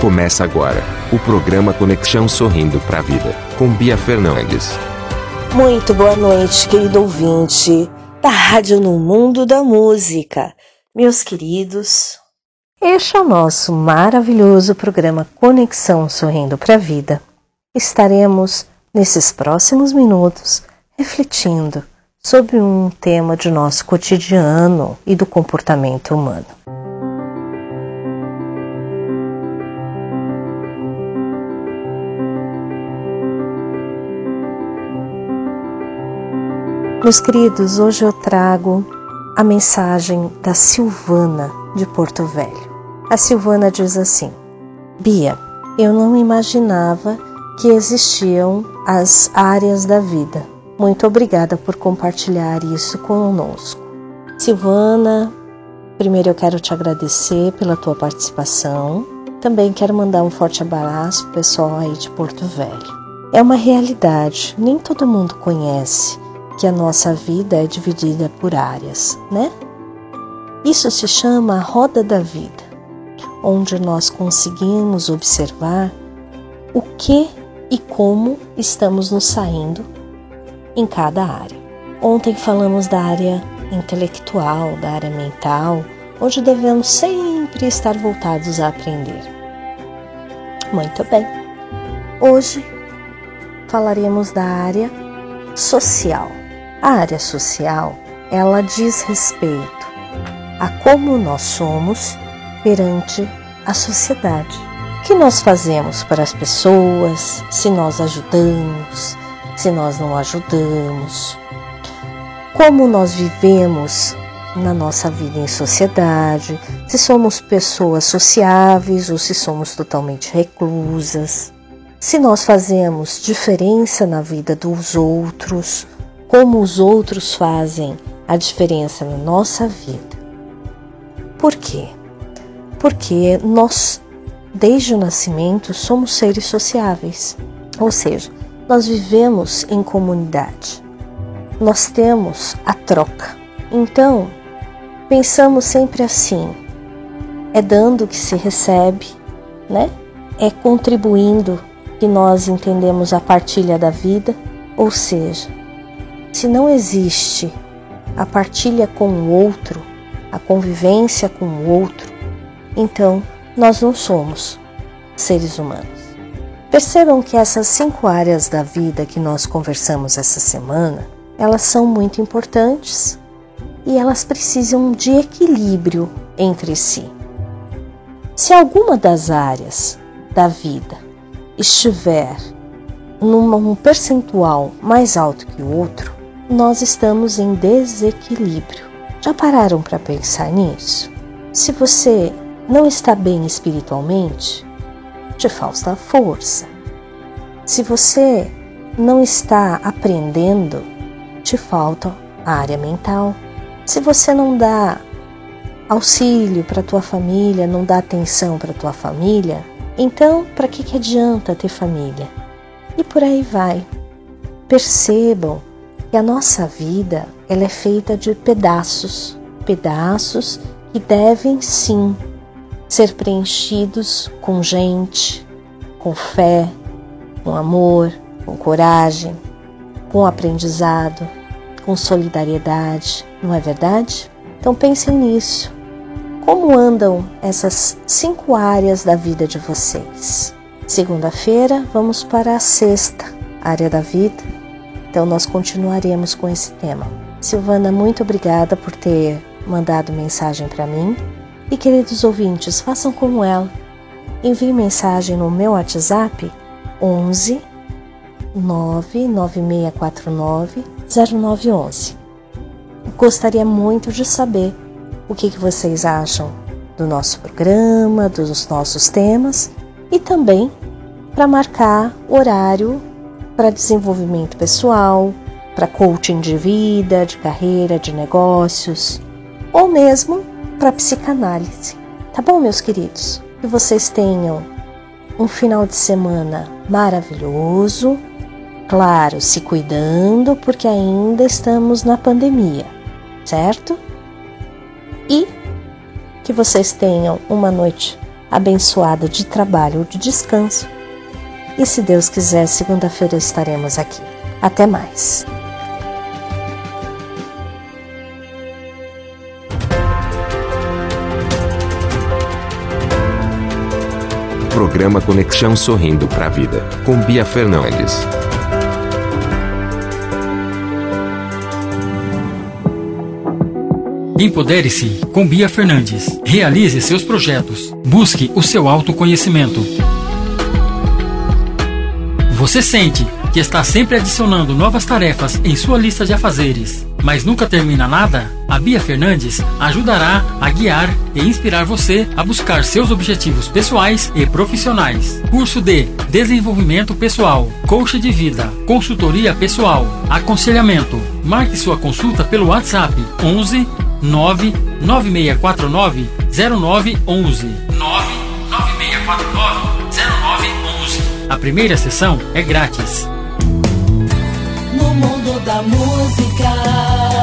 Começa agora o programa Conexão Sorrindo para a Vida, com Bia Fernandes. Muito boa noite, querido ouvinte da Rádio no Mundo da Música. Meus queridos, este é o nosso maravilhoso programa Conexão Sorrindo para a Vida. Estaremos, nesses próximos minutos, refletindo sobre um tema de nosso cotidiano e do comportamento humano. Meus queridos, hoje eu trago a mensagem da Silvana de Porto Velho. A Silvana diz assim: Bia, eu não imaginava que existiam as áreas da vida. Muito obrigada por compartilhar isso conosco. Silvana, primeiro eu quero te agradecer pela tua participação. Também quero mandar um forte abraço pro pessoal aí de Porto Velho. É uma realidade, nem todo mundo conhece que a nossa vida é dividida por áreas, né? Isso se chama a roda da vida, onde nós conseguimos observar o que e como estamos nos saindo em cada área. Ontem falamos da área intelectual, da área mental, onde devemos sempre estar voltados a aprender. Muito bem. Hoje falaremos da área social. A área social, ela diz respeito a como nós somos perante a sociedade. O que nós fazemos para as pessoas, se nós ajudamos, se nós não ajudamos, como nós vivemos na nossa vida em sociedade, se somos pessoas sociáveis ou se somos totalmente reclusas, se nós fazemos diferença na vida dos outros como os outros fazem a diferença na nossa vida. Por quê? Porque nós, desde o nascimento, somos seres sociáveis, ou seja, nós vivemos em comunidade. Nós temos a troca. Então, pensamos sempre assim: é dando que se recebe, né? É contribuindo que nós entendemos a partilha da vida, ou seja, se não existe a partilha com o outro, a convivência com o outro, então nós não somos seres humanos. Percebam que essas cinco áreas da vida que nós conversamos essa semana, elas são muito importantes e elas precisam de equilíbrio entre si. Se alguma das áreas da vida estiver num percentual mais alto que o outro, nós estamos em desequilíbrio. Já pararam para pensar nisso? Se você não está bem espiritualmente, te falta força. Se você não está aprendendo, te falta a área mental. Se você não dá auxílio para tua família, não dá atenção para tua família, então para que, que adianta ter família? E por aí vai. Percebam que a nossa vida ela é feita de pedaços, pedaços que devem sim ser preenchidos com gente, com fé, com amor, com coragem, com aprendizado, com solidariedade, não é verdade? Então pensem nisso. Como andam essas cinco áreas da vida de vocês? Segunda-feira vamos para a sexta área da vida, então nós continuaremos com esse tema. Silvana, muito obrigada por ter mandado mensagem para mim. E queridos ouvintes, façam como ela. Envie mensagem no meu WhatsApp 11 99649 0911. Gostaria muito de saber o que, que vocês acham do nosso programa, dos nossos temas e também para marcar horário para desenvolvimento pessoal, para coaching de vida, de carreira, de negócios, ou mesmo para psicanálise. Tá bom, meus queridos? Que vocês tenham um final de semana maravilhoso, claro, se cuidando, porque ainda estamos na pandemia, certo? E que vocês tenham uma noite abençoada de trabalho ou de descanso. E se Deus quiser, segunda-feira estaremos aqui. Até mais. Programa Conexão Sorrindo para a Vida, com Bia Fernandes. Empodere-se com Bia Fernandes. Realize seus projetos. Busque o seu autoconhecimento. Você sente que está sempre adicionando novas tarefas em sua lista de afazeres, mas nunca termina nada? A Bia Fernandes ajudará a guiar e inspirar você a buscar seus objetivos pessoais e profissionais. Curso de Desenvolvimento Pessoal, Coach de Vida, Consultoria Pessoal, Aconselhamento. Marque sua consulta pelo WhatsApp 11 99649 0911. 99649 0911. A primeira sessão é grátis. No mundo da música